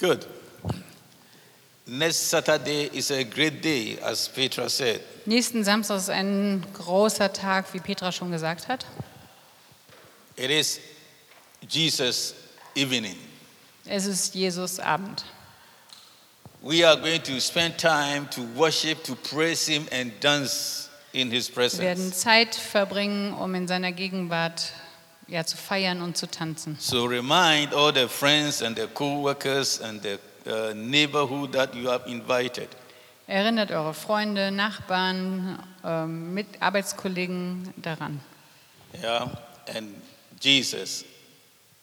Good. Next Saturday is a great day, as Petra said. Nächsten Samstag ist ein großer Tag, wie Petra schon gesagt hat. It is Jesus' evening. Es ist Jesus Abend. We are going to spend time to worship, to praise Him, and dance in His Wir werden presence. Zeit verbringen, um in seiner Gegenwart ja, zu feiern und zu tanzen. So remind all the friends and the co-workers and the uh, neighborhood that you have invited. Erinnert eure Freunde, Nachbarn, ähm, mit Arbeitskollegen daran. Yeah, and Jesus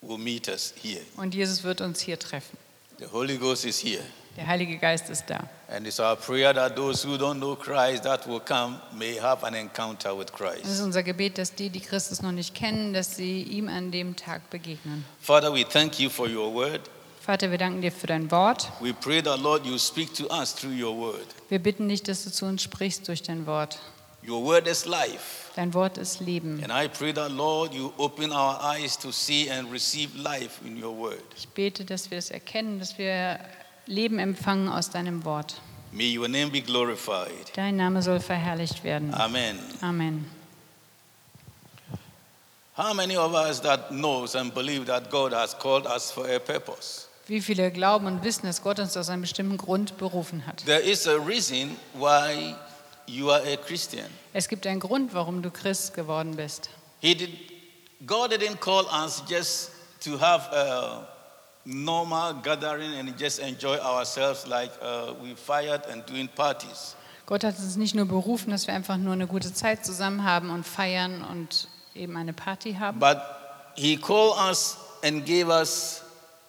will meet us here. Und Jesus wird uns hier treffen. The Holy Ghost is here. Der Heilige Geist ist da. And it's our prayer that those who don't know Christ that will come may have an encounter with Es ist Christ. unser Gebet, dass die, die Christus noch nicht kennen, dass sie ihm an dem Tag begegnen. Father, we thank you for your word. Vater, wir danken dir für dein Wort. We pray that, Lord, you speak to us through your word. Wir bitten dich, dass du zu uns sprichst durch dein Wort. Your word is life. Dein Wort ist Leben. And I pray that, Lord, you open our eyes to see and receive life in your word. Ich bete, dass wir es erkennen, dass wir Leben empfangen aus deinem Wort. May your name be glorified. Dein Name soll verherrlicht werden. Amen. Amen. How many of us that knows and believe that God has called us for a purpose? Wie viele glauben und wissen, dass Gott uns aus einem bestimmten Grund berufen hat? There is a reason why you are a Christian. Es gibt einen Grund, warum du Christ geworden bist. He did, God didn't call us just to have a normal gathering and just enjoy ourselves like uh, we fired and doing parties. Gott hat uns nicht nur berufen, dass wir einfach nur eine gute Zeit zusammen haben und feiern und eben eine Party haben. But He called us and gave us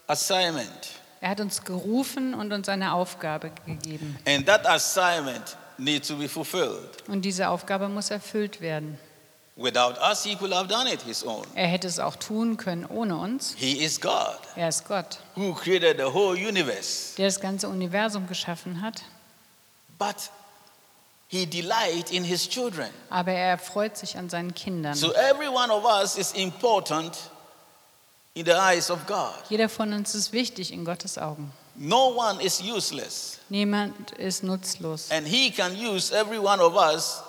assignment. Er hat uns gerufen und uns eine Aufgabe gegeben. And that assignment needs to be fulfilled. Und diese Aufgabe muss erfüllt werden. Without us, He could have done it His own. Er hätte es auch tun können ohne uns. He is God Er ist Gott, who created the whole universe. der das ganze Universum geschaffen hat. But He delights in His children. Aber er freut sich an seinen Kindern. So every one of us is important in the eyes of God. Jeder von uns ist wichtig in Gottes Augen. No one is useless. Niemand ist nutzlos. And He can use every one of us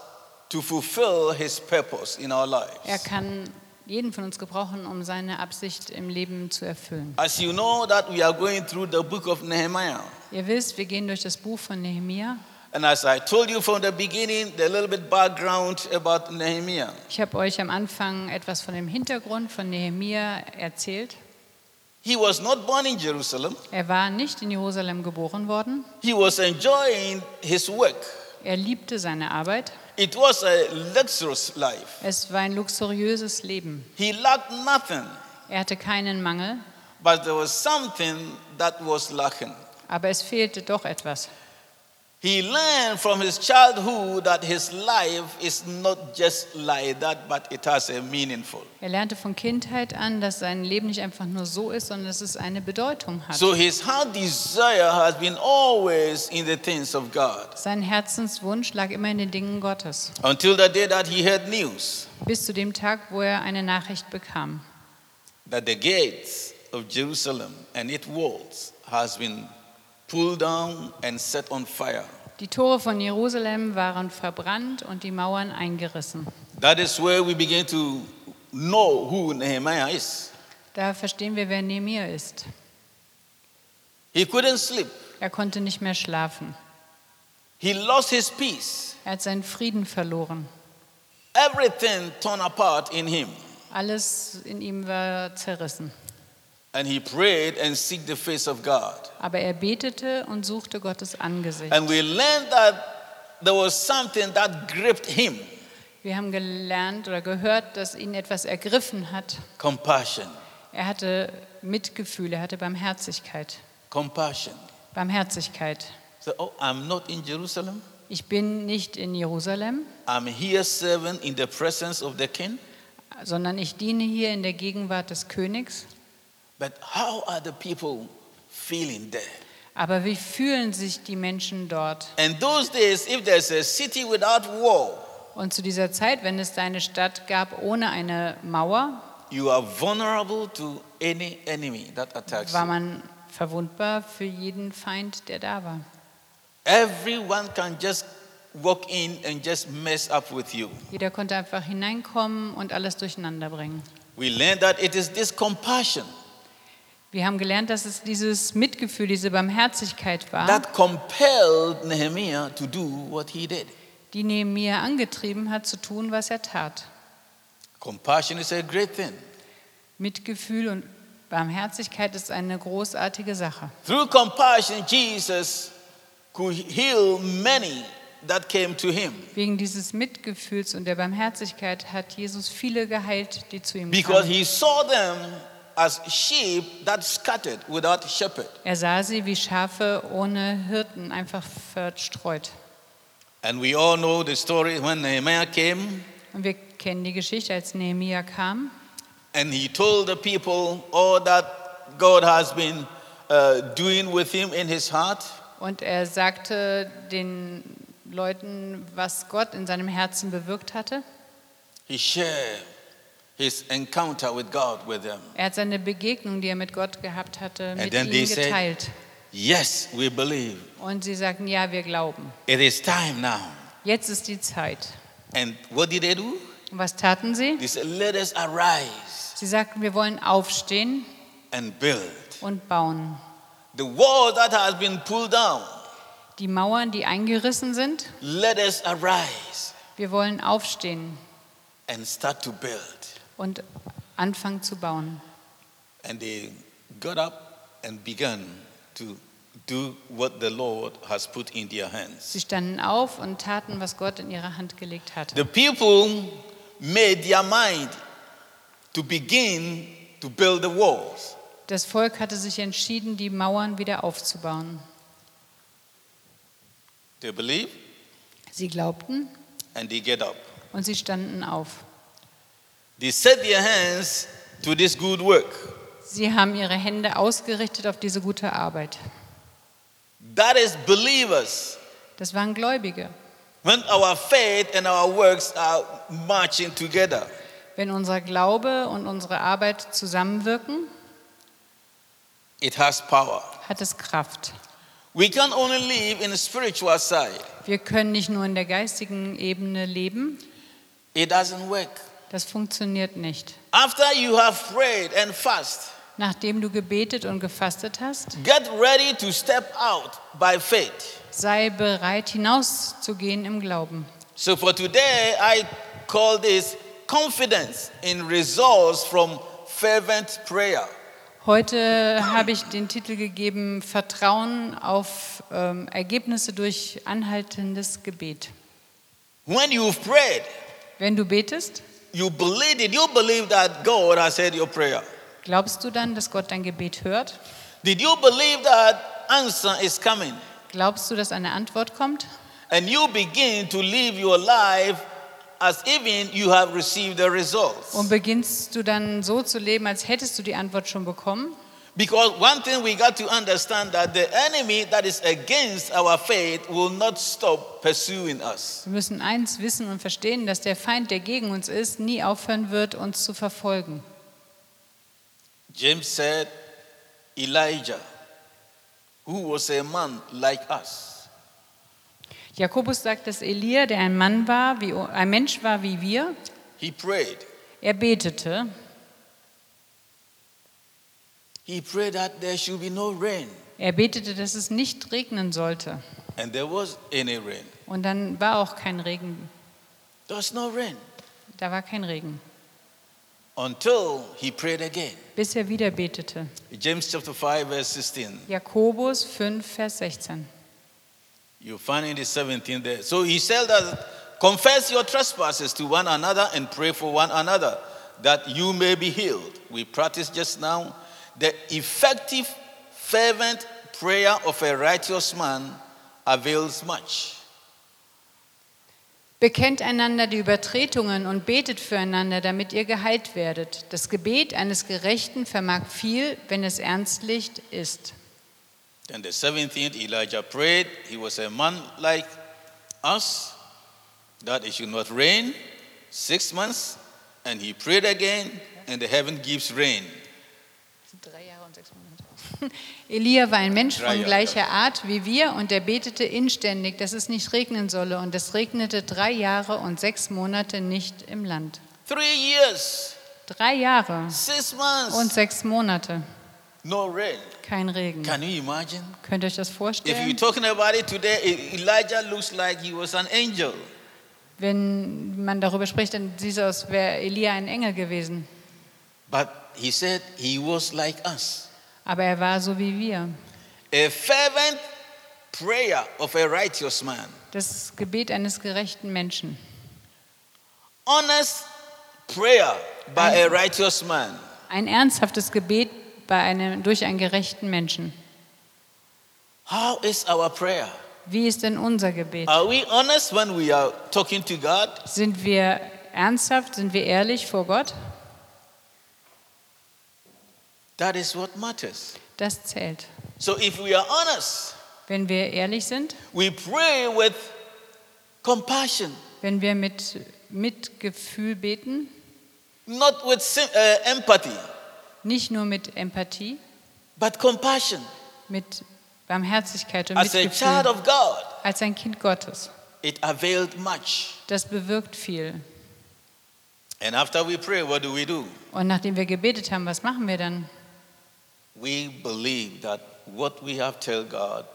to fulfill His purpose in our Er lives. kann jeden von uns gebrauchen, um seine Absicht im Leben zu erfüllen. As you know that we are going through the book of Nehemiah. Ihr wisst, wir gehen durch das Buch von Nehemia. And as I told you from the beginning, the little bit background about Nehemiah. Ich habe euch am Anfang etwas von dem Hintergrund von Nehemia erzählt. He was not born in Jerusalem. Er war nicht in Jerusalem geboren worden. He was enjoying his work. Er liebte seine Arbeit. It was a luxurious life. Es war ein luxuriöses Leben. He lacked nothing, Er hatte keinen Mangel, but there was something that was lacking. aber es fehlte doch etwas. He learned from his childhood that his life is not just like that, but it has a meaningful. Er lernte von Kindheit an, dass sein Leben nicht einfach nur so ist, sondern dass es eine Bedeutung hat. So his heart desire has been always in the things of God Sein Herzenswunsch lag immer in den Dingen Gottes. until the day that he heard news Bis zu dem Tag, wo er eine Nachricht bekam, that the gates of Jerusalem and its walls has been pulled down and set on fire. die Tore von Jerusalem waren verbrannt und die Mauern eingerissen. That is where we begin to know who Nehemiah is. Da verstehen wir, wer Nehemia ist. He couldn't sleep. Er konnte nicht mehr schlafen. He lost his peace. Er hat seinen Frieden verloren. Everything torn apart in him. Alles in ihm war zerrissen. And he prayed and seek the face of God. Aber er betete und suchte Gottes Angesicht. And we learned that there was something that gripped him Wir haben gelernt oder gehört, dass ihn etwas ergriffen hat. compassion. Er hatte Mitgefühl, er hatte Barmherzigkeit. Compassion. Barmherzigkeit. So, oh, I'm not in Jerusalem. Ich bin nicht in Jerusalem, I'm here serving in the presence of the king. sondern ich diene hier in der Gegenwart des Königs. But how are the people feeling there? Aber wie fühlen sich die Menschen dort? And those days, if there's a city without wall, Und zu dieser Zeit, wenn es eine Stadt gab ohne eine Mauer, you are vulnerable to any enemy that attacks war man verwundbar für jeden Feind, der da war. Everyone can just walk in and just mess up with you. Jeder konnte einfach hineinkommen und alles durcheinander bringen. We learn that it is this compassion Wir haben gelernt, dass es dieses Mitgefühl, diese Barmherzigkeit war, that compelled Nehemiah to do what he did. die Nehemiah angetrieben hat, zu tun, was er tat. Compassion is a great thing. Mitgefühl und Barmherzigkeit ist eine großartige Sache. Through compassion, Jesus could heal many that came to him Wegen dieses Mitgefühls und der Barmherzigkeit hat Jesus viele geheilt, die zu ihm because kamen. he saw them as sheep that scattered without shepherd. Er sah sie wie Schafe ohne Hirten, einfach verstreut. And we all know the story when Nehemiah came Und wir kennen die Geschichte, als Nehemia kam and he told the people all that God has been uh, doing with him in his heart. und er sagte den Leuten, was Gott in seinem Herzen bewirkt hatte. He shared his encounter with God with them. Er hat seine Begegnung, die er mit Gott gehabt hatte, mit then they ihnen said- geteilt. Yes, we believe. Und sie sagten, ja, wir glauben. It is time now. Jetzt ist die Zeit. And what did they do? Und was taten sie? They said, Let us arise Sie sagten, wir wollen aufstehen and build. und bauen. The wall that has been pulled down, Die Mauern, die eingerissen sind, let us arise wir wollen aufstehen and start to build. Und anfangen zu bauen. And they got up and began to do what the Lord has put in their hands. Sie standen auf und taten, was Gott in ihre Hand gelegt hatte. The people made their mind to begin to build the walls. Das Volk hatte sich entschieden, die Mauern wieder aufzubauen. They believe Sie glaubten and they get up. und sie standen auf. They set their hands to this good work. Sie haben ihre Hände ausgerichtet auf diese gute Arbeit. That is believers. Das waren Gläubige. When our faith and our works are marching together, Wenn unser Glaube und unsere Arbeit zusammenwirken, it has power. hat es Kraft. We can only live in the spiritual side. Wir können nicht nur in der geistigen Ebene leben, It doesn't work. Das funktioniert nicht. After you have prayed and fast, Nachdem du gebetet und gefastet hast, get ready to step out by faith. sei bereit hinauszugehen im Glauben. So for today, I call this confidence in results from fervent prayer. Heute habe ich den Titel gegeben Vertrauen auf ähm, Ergebnisse durch anhaltendes Gebet. When you've prayed, Wenn du betest, you believe it. You believe that God has heard your prayer. glaubst du dann, dass Gott dein Gebet hört? Did you believe that answer is coming? Glaubst du, dass eine Antwort kommt? And you begin to live your life as even you have received the results. Und beginnst du dann so zu leben, als hättest du die Antwort schon bekommen? Because one thing we got to understand that the enemy that is against our faith will not stop pursuing us. Wir müssen eins wissen und verstehen, dass der Feind, der gegen uns ist, nie aufhören wird, uns zu verfolgen. James said, Elijah, who was a man like us, Jakobus sagt, dass Elia, der ein Mann war, wie, ein Mensch war wie wir, he prayed. er betete. He prayed that there should be no rain. Er betete, dass es nicht regnen sollte. And there was any rain. Und dann war auch kein Regen. There was no rain Da war kein Regen, until he prayed again. bis er wieder betete. James chapter 5, verse 16. Jakobus 5, Vers 16. You find in the 17th there. So he said that confess your trespasses to one another and pray for one another that you may be healed. We practiced just now the effective, fervent prayer of a righteous man avails much. Bekennt einander die Übertretungen und betet füreinander, damit ihr geheilt werdet. Das Gebet eines Gerechten vermag viel, wenn es ernstlich ist. Then the 17th, Elijah prayed. He was a man like us, that it should not rain six months. And he prayed again, and the heaven gives rain. Drei Jahre und sechs Monate. Elia war ein Mensch Drei von Jahre. gleicher Art wie wir und er betete inständig, dass es nicht regnen solle. Und es regnete drei Jahre und sechs Monate nicht im Land. Three years, Drei Jahre six months, und sechs Monate. no rain. Kein Regen. Can you imagine? Könnt ihr euch das If you're vorstellen? talking about it today, E- Elijah looks like he was an angel. Wenn man darüber spricht, dann sieht es aus, wäre Elia ein Engel gewesen. But he said he was like us. Aber er war so wie wir. A fervent prayer of a righteous man. Das Gebet eines gerechten Menschen. Honest prayer by a righteous man. Ein ernsthaftes Gebet bei einem, durch einen gerechten Menschen. How is our prayer? Wie ist denn unser Gebet? Are we honest when we are talking to God? Sind wir ernsthaft? Sind wir ehrlich vor Gott? That is what matters. Das zählt. So if we are honest, Wenn wir ehrlich sind, we pray with compassion, wenn wir mit Mitgefühl beten, not with uh, empathy, nicht nur mit Empathie, but compassion. mit Barmherzigkeit und As a child Mitgefühl, of God, als ein Kind Gottes. it availed much. Das bewirkt viel. And after we pray, what do we do? Und nachdem wir gebetet haben, was machen wir dann? We believe that what we have told God,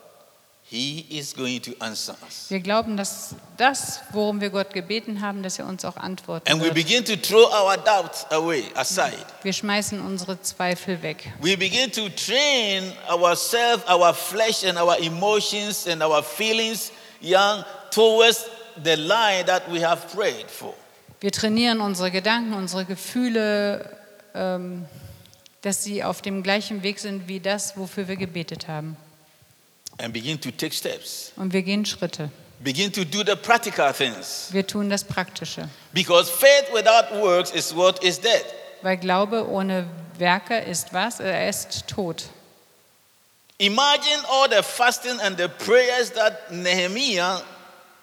He is going to answer us. Wir glauben, dass das, worum wir Gott gebeten haben, dass er uns auch antworten And we wird. begin to throw our doubts away, aside. Wir schmeißen unsere Zweifel weg. We begin to train ourselves, our flesh, and our emotions and our feelings, young, towards the line that we have prayed for. Wir trainieren unsere Gedanken, unsere Gefühle, ähm, dass sie auf dem gleichen Weg sind wie das, wofür wir gebetet haben. And begin to take steps. Und wir gehen Schritte. Begin to do the practical things. Wir tun das Praktische. Because faith without works is what is dead. Weil Glaube ohne Werke ist was? Er ist tot. Imagine all the fasting and the prayers that Nehemiah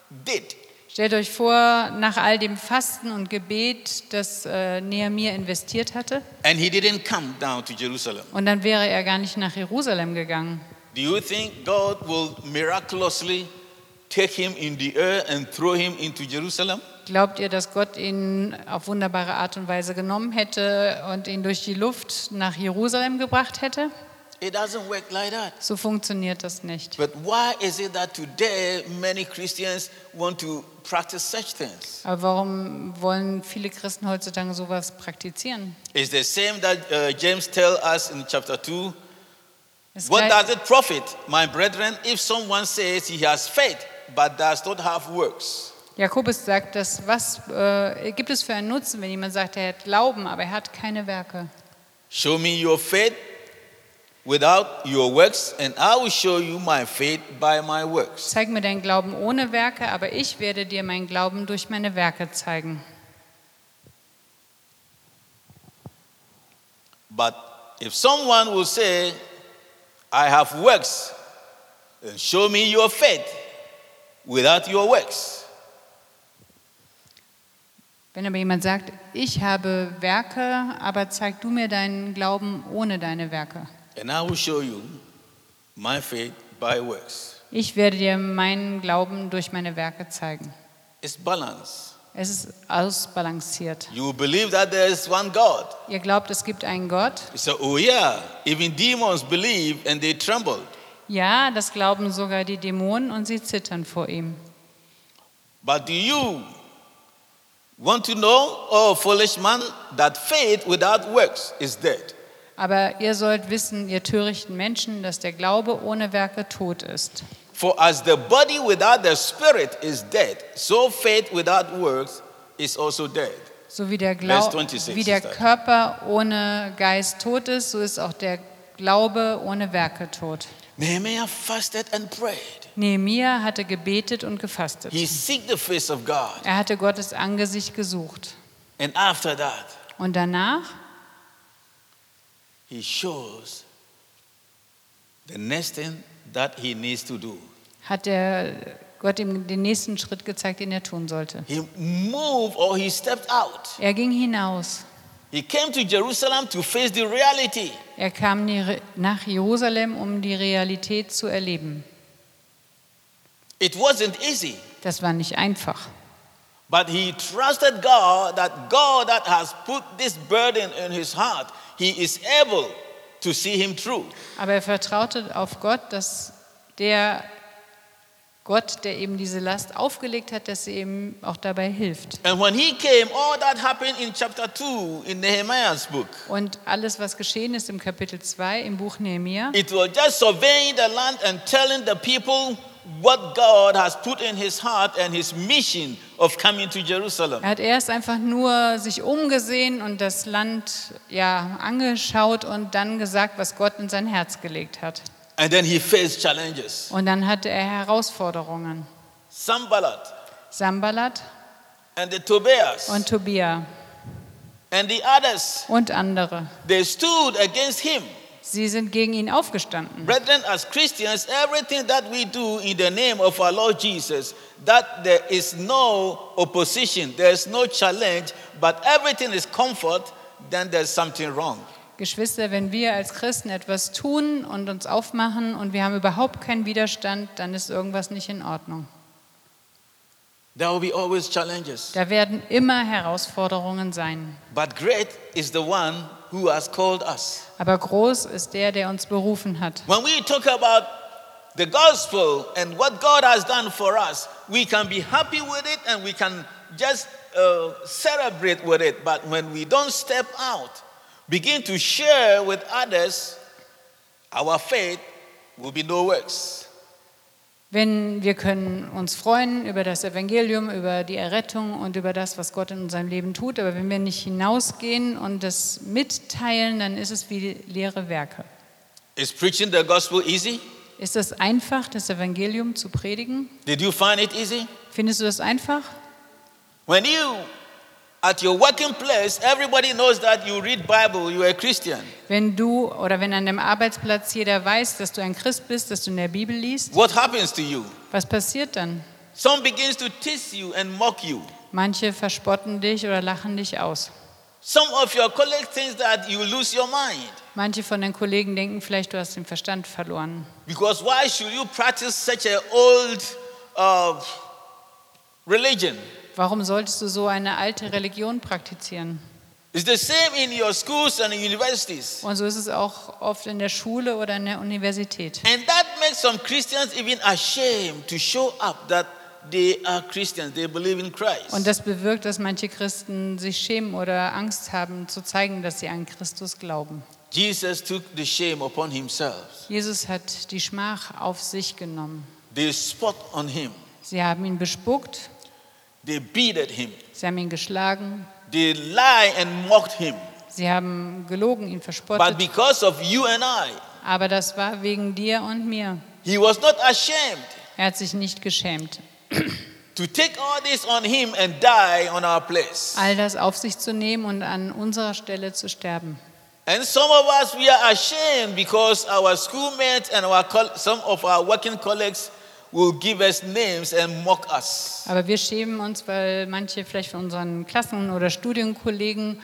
did. Stellt euch vor, nach all dem Fasten und Gebet, das äh, Nehemiah investiert hatte, And he didn't come down to Jerusalem. und dann wäre er gar nicht nach Jerusalem gegangen. Do you think God will miraculously take him in the air and throw him into Jerusalem? Glaubt ihr, dass Gott ihn auf wunderbare Art und Weise genommen hätte und ihn durch die Luft nach Jerusalem gebracht hätte? It doesn't work like that. So funktioniert das nicht. But why is it that today many Christians want to practice such things? Aber warum wollen viele Christen heutzutage sowas praktizieren? It's the same that uh, James tells us in chapter 2. Es What does it profit, my brethren, if someone says he has faith but does not have works? Jakobus sagt, dass was äh, gibt es für einen Nutzen, wenn jemand sagt, er hat Glauben, aber er hat keine Werke? Show me your faith without your works, and I will show you my faith by my works. Zeig mir deinen Glauben ohne Werke, aber ich werde dir meinen Glauben durch meine Werke zeigen. But if someone will say, I have works, then show me your faith without your works. Wenn aber jemand sagt, ich habe Werke, aber zeig du mir deinen Glauben ohne deine Werke. And I will show you my faith by works. Ich werde dir meinen Glauben durch meine Werke zeigen. It's balance. Es ist ausbalanciert. You believe that there is one God. Ihr glaubt, es gibt einen Gott? Say, oh yeah, even demons believe and they trembled. Ja, das glauben sogar die Dämonen und sie zittern vor ihm. But do you want to know, oh foolish man, that faith without works is dead? Aber ihr sollt wissen, ihr törichten Menschen, dass der Glaube ohne Werke tot ist. For as the body without the spirit is dead, so faith without works is also dead. So wie der, Glau 26 wie der. Körper ohne Geist tot ist, so ist auch der Glaube ohne Werke tot. Nehemiah fasted and prayed. Nehemia hatte gebetet und gefastet. He seeked the face of God. Er hatte Gottes Angesicht gesucht. And after that, Und danach he shows the next thing that he needs to do. hat der Gott ihm den nächsten Schritt gezeigt, den er tun sollte. He moved or he stepped out Er ging hinaus He came to Jerusalem to face the reality. Er kam nach Jerusalem, um die Realität zu erleben. It wasn't easy, Das war nicht einfach. but he trusted God that God that has put this burden in his heart, he is able to see him through. Aber er vertraute auf Gott, dass der Gott, der eben diese Last aufgelegt hat, dass er ihm auch dabei hilft. And when he came, all that happened in chapter 2 in Nehemiah's book. Und alles, was geschehen ist im Kapitel 2 im Buch Nehemia, It was just surveying the land and telling the people what God has put in his heart and his mission of coming to Jerusalem. er hat erst einfach nur sich umgesehen und das Land ja angeschaut und dann gesagt, was Gott in sein Herz gelegt hat. And then he faced challenges. Und dann hatte er Herausforderungen. Sambalat Sambalat and the Tobias und Tobia and the others, und andere. they stood against him. Sie sind gegen ihn aufgestanden. Brethren, as Christians, everything that we do in the name of our Lord Jesus, that there is no opposition, there is no challenge, but everything is comfort, then there's something wrong. Geschwister, wenn wir als Christen etwas tun und uns aufmachen und wir haben überhaupt keinen Widerstand, dann ist irgendwas nicht in Ordnung. Da werden immer Herausforderungen sein. But great is the one who has called us. Aber groß ist der, der uns berufen hat. When we talk about the gospel and what God has done for us, we can be happy with it and we can just uh, celebrate with it. But when we don't step out, begin to share with others, our faith will be no works. Wenn wir können uns freuen über das Evangelium, über die Errettung und über das, was Gott in unserem Leben tut, aber wenn wir nicht hinausgehen und das mitteilen, dann ist es wie leere Werke. Is preaching the gospel easy? Ist es einfach, das Evangelium zu predigen? Did you find it easy? Findest du das einfach? When you at your working place, everybody knows that you read Bible, you are a Christian. Wenn du oder wenn an deinem Arbeitsplatz jeder weiß, dass du ein Christ bist, dass du in der Bibel liest, What happens to you? was passiert dann? Some begins to tease you and mock you. Manche verspotten dich oder lachen dich aus. Some of your colleagues think that you lose your mind. Manche von den Kollegen denken vielleicht, du hast den Verstand verloren. Because why should you practice such an old uh, religion? Warum solltest du so eine alte Religion praktizieren? It's the same in your schools and universities. Und so ist es auch oft in der Schule oder in der Universität. And that makes some Christians even ashamed to show up that they are Christians, they believe in Christ. Und das bewirkt, dass manche Christen sich schämen oder Angst haben, zu zeigen, dass sie an Christus glauben. Jesus took the shame upon himself. Jesus hat die Schmach auf sich genommen. They spat on him, Sie haben ihn bespuckt, they beated him, sie haben ihn geschlagen, they lie and mocked him. sie haben gelogen, ihn But verspottet. because of you and I, Aber das war wegen dir und mir. he was not ashamed Er hat sich nicht geschämt, to take all this on him and die on our place. all das auf sich zu nehmen und an unserer Stelle zu sterben. And some of us, we are ashamed because our schoolmates and our some of our working colleagues will give us names and mock us. Aber wir schämen uns, weil manche vielleicht von unseren Klassen- oder Studienkollegen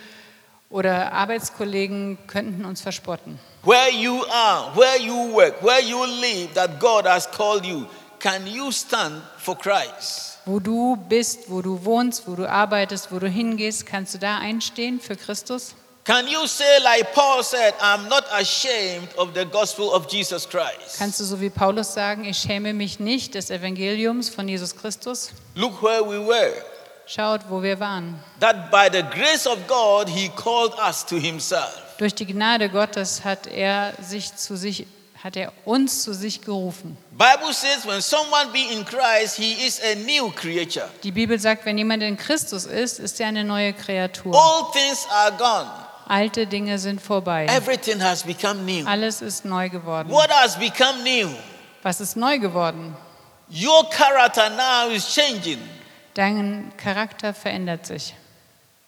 oder Arbeitskollegen könnten uns verspotten. Where you are, where you work, where you live, that God has called you, can you stand for Christ? Wo du bist, wo du wohnst, wo du arbeitest, wo du hingehst, kannst du da einstehen für Christus? Can you say, like Paul said, I'm not ashamed of the gospel of Jesus Christ? Kannst du so wie Paulus sagen, ich schäme mich nicht des Evangeliums von Jesus Christus? Look where we were. Schaut, wo wir waren. That by the grace of God, He called us to Himself. Durch die Gnade Gottes hat er sich zu sich hat er uns zu sich gerufen. Bible says when someone be in Christ, he is a new creature. Die Bibel sagt, wenn jemand in Christus ist, ist er eine neue Kreatur. Alte Dinge sind vorbei. Everything has become new. Alles ist neu geworden. What has become new? Was ist neu geworden? Your character now is changing. Dein Charakter verändert sich.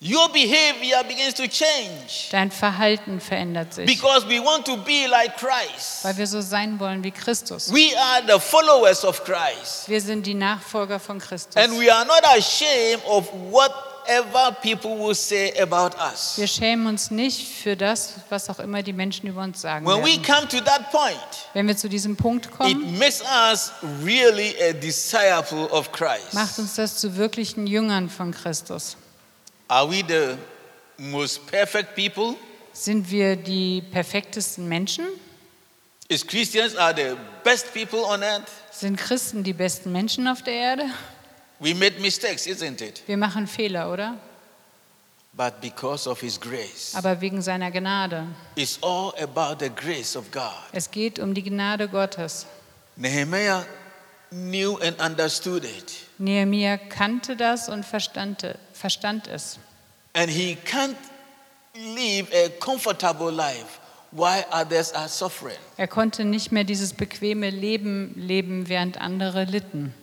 Your behavior begins to change Dein Verhalten verändert sich, because we want to be like Christ. weil wir so sein wollen wie Christus. We are the followers of Christ. Wir sind die Nachfolger von Christus. And we are not ashamed of what whatever people will say about us. Wir schämen uns nicht für das, was auch immer die Menschen über uns sagen When we werden. come to that point, Wenn wir zu diesem Punkt it kommen, makes us really a disciple of Christ. macht uns das zu wirklichen Jüngern von Christus. Are we the most perfect people? Sind wir die perfektesten Menschen? Is Christians are the best people on earth? Sind Christen die besten Menschen auf der Erde? We made mistakes, isn't it? Wir machen Fehler, oder? But because of his grace. Aber wegen seiner Gnade. It's all about the grace of God. Es geht um die Gnade Gottes. Nehemiah knew and understood it. Nehemiah kannte das und verstand, verstand es. And he can't live a comfortable life while others are suffering. Er konnte nicht mehr dieses bequeme Leben leben, während andere litten.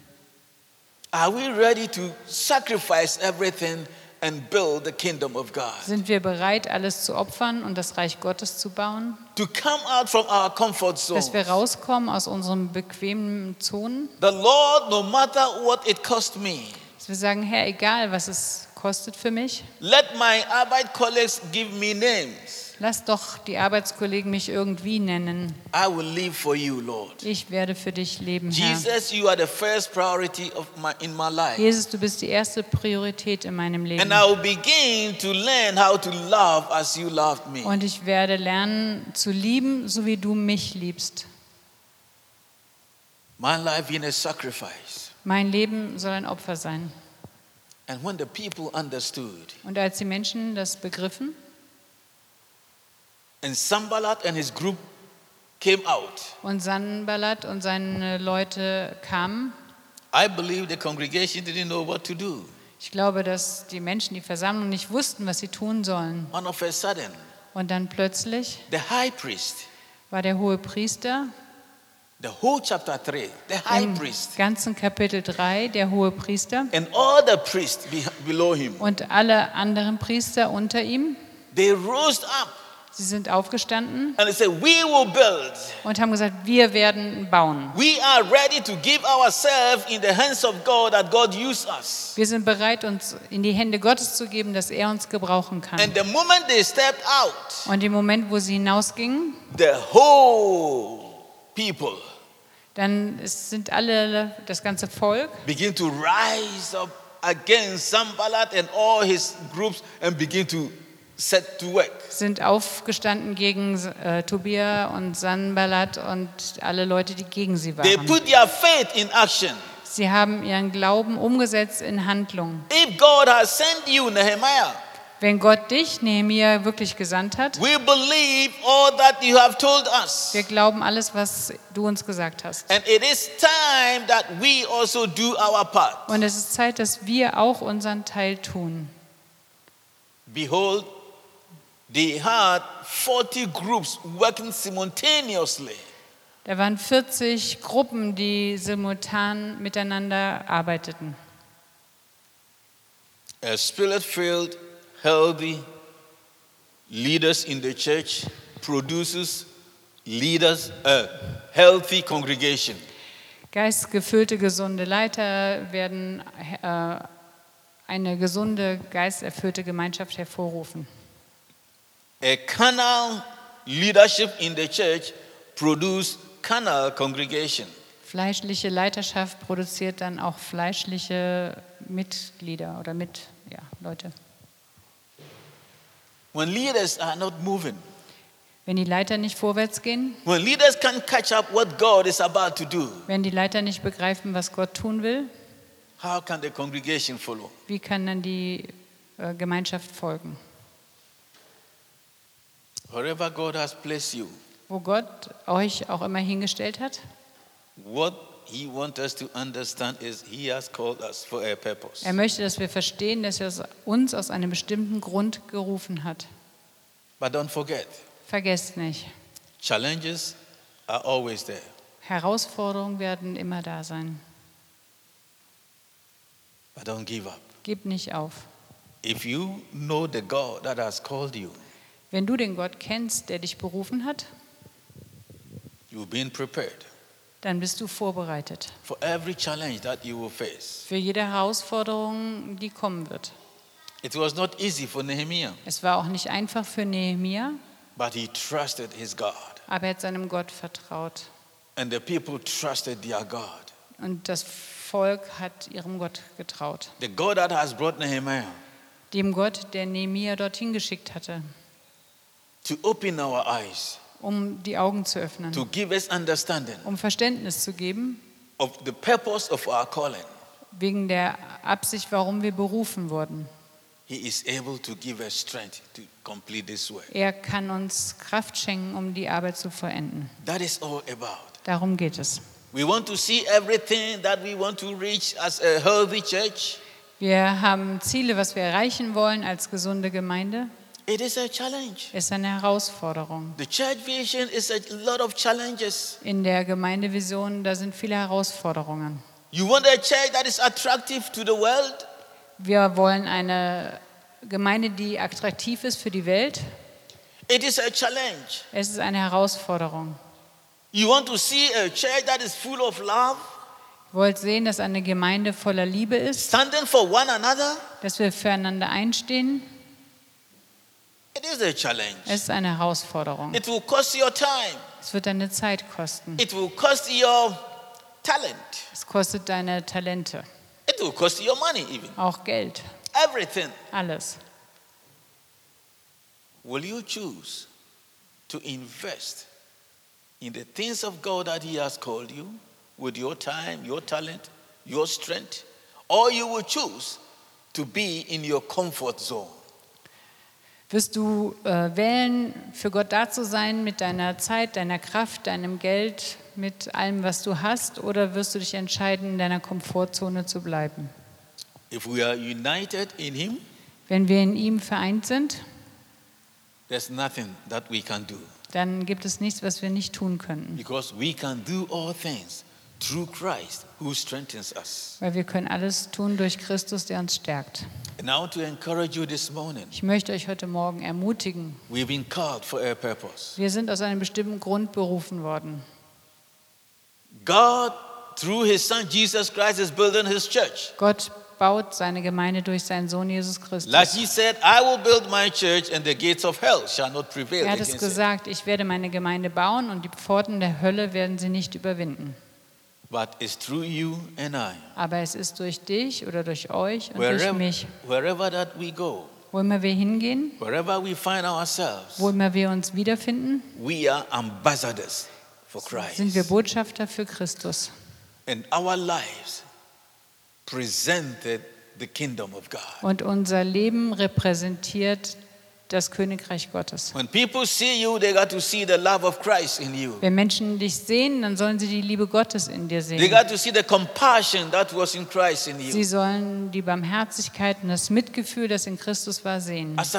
Are we ready to sacrifice everything and build the kingdom of God? Sind wir bereit, alles zu opfern und das Reich Gottes zu bauen? To come out from our comfort zone. Dass wir rauskommen aus unseren bequemen Zonen? The Lord, no matter what it cost me, Dass wir sagen, Herr, egal was es kostet für mich, let my Arbeit colleagues give me names. Lass doch die Arbeitskollegen mich irgendwie nennen. I will live for you, Lord. Ich werde für dich leben, Herr. Jesus, you are the first priority of my, in my life. Jesus, du bist die erste Priorität in meinem Leben. And I will begin to learn how to love as you loved me. Und ich werde lernen zu lieben, so wie du mich liebst. My life being a sacrifice. Mein Leben soll ein Opfer sein. And when the people understood, Und als die Menschen das begriffen and Sambalat and his group came out, und Sanballat und seine Leute kamen, I believe the congregation didn't know what to do. ich glaube, dass die Menschen, die Versammlung, nicht wussten, was sie tun sollen. All of a sudden, Und dann plötzlich the high priest, war der hohe Priester the whole chapter 3, the high im priest, ganzen Kapitel 3, der hohe Priester and all the priests be- below him, und alle anderen Priester unter ihm, they rose up sie sind aufgestanden said, We will build. und haben gesagt, wir werden bauen. We are ready to give ourselves in the hands of God that God use us. Wir sind bereit, uns in die Hände Gottes zu geben, dass er uns gebrauchen kann. And the moment they stepped out, Und im Moment, wo sie hinausgingen, the whole people dann sind alle, das ganze Volk, begin to rise up against Sambalat and all his groups and begin to. Sind aufgestanden gegen äh, Tobia und Sanballat und alle Leute, die gegen sie They waren. put their faith in action. Sie haben ihren Glauben umgesetzt in Handlung. If God has sent you, Nehemiah, Wenn Gott dich, Nehemiah, wirklich gesandt hat, we believe all that you have told us. wir glauben alles, was du uns gesagt hast. And it is time that we also do our part. Und es ist Zeit, dass wir auch unseren Teil tun. Behold, they had 40 groups working simultaneously. Da waren 40 Gruppen, die simultan miteinander arbeiteten. A spirit filled, healthy leaders in the church produces leaders, a healthy congregation. Geistgefüllte, gesunde Leiter werden äh, eine gesunde, geisterfüllte Gemeinschaft hervorrufen. A carnal leadership in the church produces carnal congregation. Fleischliche Leiterschaft produziert dann auch fleischliche Mitglieder oder mit, ja, Leute. When leaders are not moving, Wenn die Leiter nicht vorwärts gehen, when leaders can't catch up what God is about to do, wenn die Leiter nicht begreifen, was Gott tun will, how can the congregation follow? wie kann dann die äh, Gemeinschaft folgen? Wherever God has placed you, Wo Gott euch auch immer hingestellt hat, what He wants us to understand is He has called us for a purpose. er möchte, dass wir verstehen, dass er uns aus einem bestimmten Grund gerufen hat. But don't forget, Vergesst nicht, challenges are always there. Herausforderungen werden immer da sein. But don't give up. Gib nicht auf. If you know the God that has called you, Wenn du den Gott kennst, der dich berufen hat, you've been prepared dann bist du vorbereitet for every challenge that you will face. für jede Herausforderung, die kommen wird. It was not easy for Nehemiah, Es war auch nicht einfach für Nehemia, but he trusted his God. aber er hat seinem Gott vertraut. And the people trusted their God. Und das Volk hat ihrem Gott getraut. The God that has brought Nehemiah Dem Gott, der Nehemia dorthin geschickt hatte, to open our eyes, um die Augen zu öffnen, to give us understanding um Verständnis zu geben, of the purpose of our calling. wegen der Absicht, warum wir berufen wurden. He is able to give us strength to complete this work. Er kann uns Kraft schenken, um die Arbeit zu vollenden. That is all about. Darum geht es. We want to see everything that we want to reach as a healthy church. Wir haben Ziele, was wir erreichen wollen als gesunde Gemeinde. It is a challenge. Ist eine Herausforderung. The church vision is a lot of challenges. In der Gemeindevision, da sind viele Herausforderungen. You want a church that is attractive to the world? Wir wollen eine Gemeinde, die attraktiv ist für die Welt. It is a challenge. Es ist eine Herausforderung. You want to see a church that is full of love, wollt sehen, dass eine Gemeinde voller Liebe ist, standing for one another? dass wir füreinander einstehen. It is a challenge. Es ist eine Herausforderung. It will cost your time. Es wird deine Zeit kosten. It will cost your talent. Es kostet deine Talente, It will cost your money, even. auch Geld, Everything. alles. Will you choose to invest in the things of God that He has called you with your time, your talent, your strength? Or you will choose to be in your comfort zone? Wirst du äh, wählen, für Gott da zu sein mit deiner Zeit, deiner Kraft, deinem Geld, mit allem, was du hast, oder wirst du dich entscheiden, in deiner Komfortzone zu bleiben? If we are united in Him, Wenn wir in ihm vereint sind, there's nothing that we can do. dann gibt es nichts, was wir nicht tun könnten, because we can do all things through Christ who strengthens us. weil wir können alles tun durch Christus, der uns stärkt. Want to encourage you this morning. Ich möchte euch heute Morgen ermutigen, We've been called for a purpose. wir sind aus einem bestimmten Grund berufen worden. God, through His Son Jesus Christ, is building His church. Gott baut seine Gemeinde durch seinen Sohn Jesus Christus. Like He said, I will build my church, and the gates of hell shall not prevail Er hat es gesagt, ich werde meine Gemeinde bauen und die Pforten der Hölle werden sie nicht überwinden. Aber es ist durch dich oder durch euch und durch Wherever, mich. wherever that we go, Wo immer wir hingehen, wherever we find ourselves, wo immer wir uns wiederfinden, we are ambassadors for sind wir Christ. Botschafter für Christus. And our lives presented the kingdom of God. Und unser Leben repräsentiert das Königreich Gottes. When people see you, they got to see the love of Christ in you. Wenn Menschen dich sehen, dann sollen sie die Liebe Gottes in dir They sehen. in Sie you. sollen die Barmherzigkeit und das Mitgefühl, das in Christus war, sehen. Als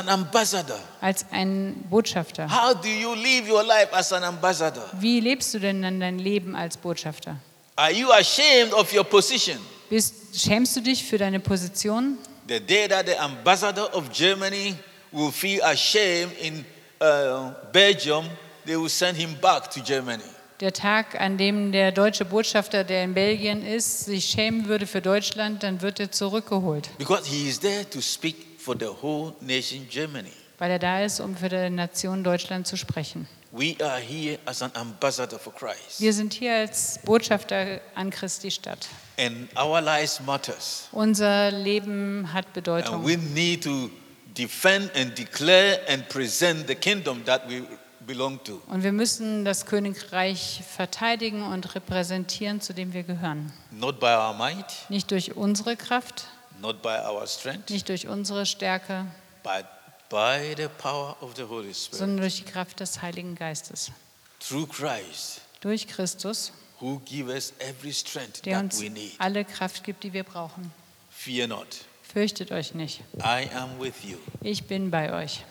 ein Botschafter. how do you live your life as an ambassador? Wie lebst du denn dann dein Leben als Botschafter? Are you ashamed of your position? Bist, schämst du dich für deine Position? The day that the ambassador of Germany will feel ashamed in uh, Belgium, they will send him back to Germany. Der Tag, an dem der deutsche Botschafter, der in Belgien ist, sich schämen würde für Deutschland, dann wird er zurückgeholt, Because he is there to speak for the whole nation, Germany. weil er da ist, um für die Nation Deutschland zu sprechen. We are here as an ambassador for Christ. Wir sind hier als Botschafter an Christi Stadt. And our lives matters. Unser Leben hat And Bedeutung. we need to defend and declare and present the kingdom that we belong to. Und wir müssen das Königreich verteidigen und repräsentieren, zu dem wir gehören. Not by our might, Nicht durch unsere Kraft, not by our strength, nicht durch unsere Stärke, but by the power of the Holy Spirit. sondern durch die Kraft des Heiligen Geistes. Through Christ, Durch Christus, who give us every strength der that uns we need. alle Kraft gibt, die wir brauchen. Fear not. Fürchtet euch nicht. I am with you. Ich bin bei euch.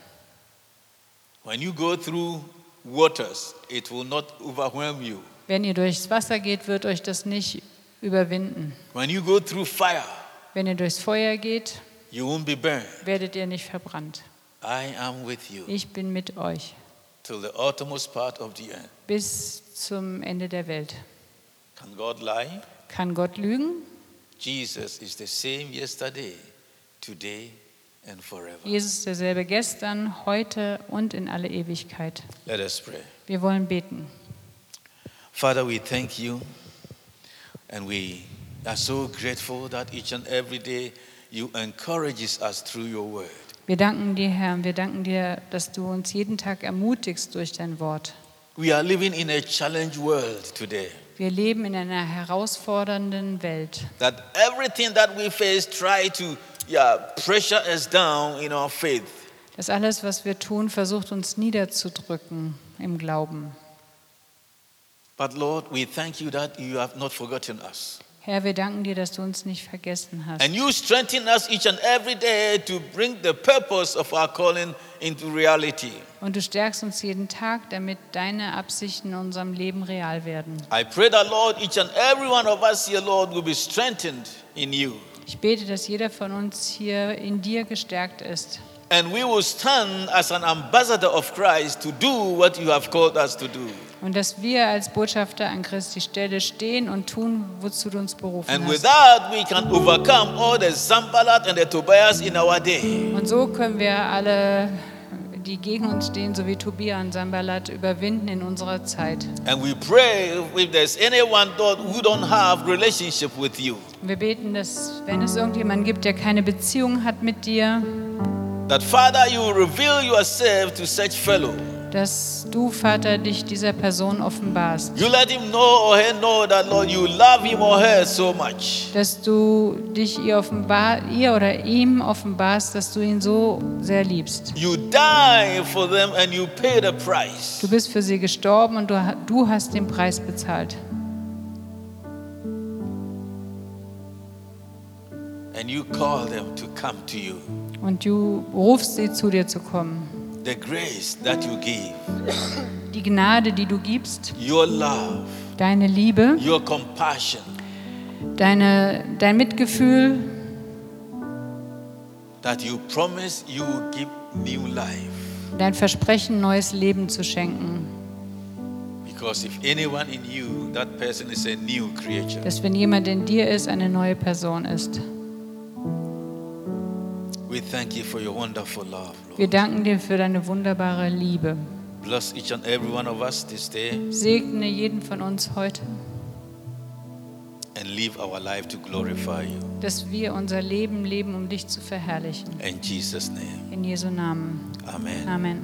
When you go through waters, it will not overwhelm you. Wenn ihr durchs Wasser geht, wird euch das nicht überwinden. When you go through fire, Wenn ihr durchs Feuer geht, you won't be burned. werdet ihr nicht verbrannt. I am with you Ich bin mit euch till the uttermost part of the end. bis zum Ende der Welt. Can God lie? Kann Gott lügen? Jesus is the same yesterday. Jesus ist derselbe gestern, heute und in alle Ewigkeit. Let us pray. Wir wollen beten. Father, we thank you and we are so grateful that each and every day you encourages us through your word. Wir danken dir, Herr, und wir danken dir, dass du uns jeden Tag ermutigst durch dein Wort. We are living in a challenged world today. Wir leben in einer herausfordernden Welt. That everything that we face try to yeah, pressure us down in our faith. Dass alles, was wir tun, versucht uns niederzudrücken im Glauben. But Lord, we thank you that you have not forgotten us. Herr, wir danken dir, dass du uns nicht vergessen hast. And you strengthen us each and every day to bring the purpose of our calling into reality. Und du stärkst uns jeden Tag, damit deine Absichten in unserem Leben real werden. I pray that, Lord, each and every one of us here, Lord, will be strengthened in you. Ich bete, dass jeder von uns hier in dir gestärkt ist. And we will stand as an ambassador of Christ to do what you have called us to do. Und dass wir als Botschafter an Christi Stelle stehen und tun, wozu du uns berufen And with hast. that, we can overcome all the Zambalat and the Tobias in our day. Und so können wir alle, die gegen uns stehen, so wie Tobia und Sambalat, überwinden in unserer Zeit. And we pray if there's anyone, Lord, who don't have relationship with you, Und wir beten, dass wenn es irgendjemanden gibt, der keine Beziehung hat mit dir, that Father, you reveal yourself to such fellow. Dass du, Vater, dich dieser Person offenbarst. You let him know or her know that, Lord, you love him or her so much. Dass du dich ihr, offenbar, ihr oder ihm offenbarst, dass du ihn so sehr liebst. You die for them and you pay the price. Du bist für sie gestorben und du, du hast den Preis bezahlt. And you call them to come to you. Und du rufst sie zu dir zu kommen. The grace that you give, Die Gnade, die du gibst, your love, deine Liebe, your compassion, deine, dein Mitgefühl, that you promise you will give new life. dein Versprechen, neues Leben zu schenken. Because if anyone in you, that person is a new creature. Dass wenn jemand in dir ist, eine neue Person ist. Wir danken dir für deine wunderbare Liebe. Bless each and every one of us this day Segne jeden von uns heute, and live our life to glorify you. dass wir unser Leben leben, um dich zu verherrlichen. In Jesus' name, In Jesu Namen. Amen. Amen.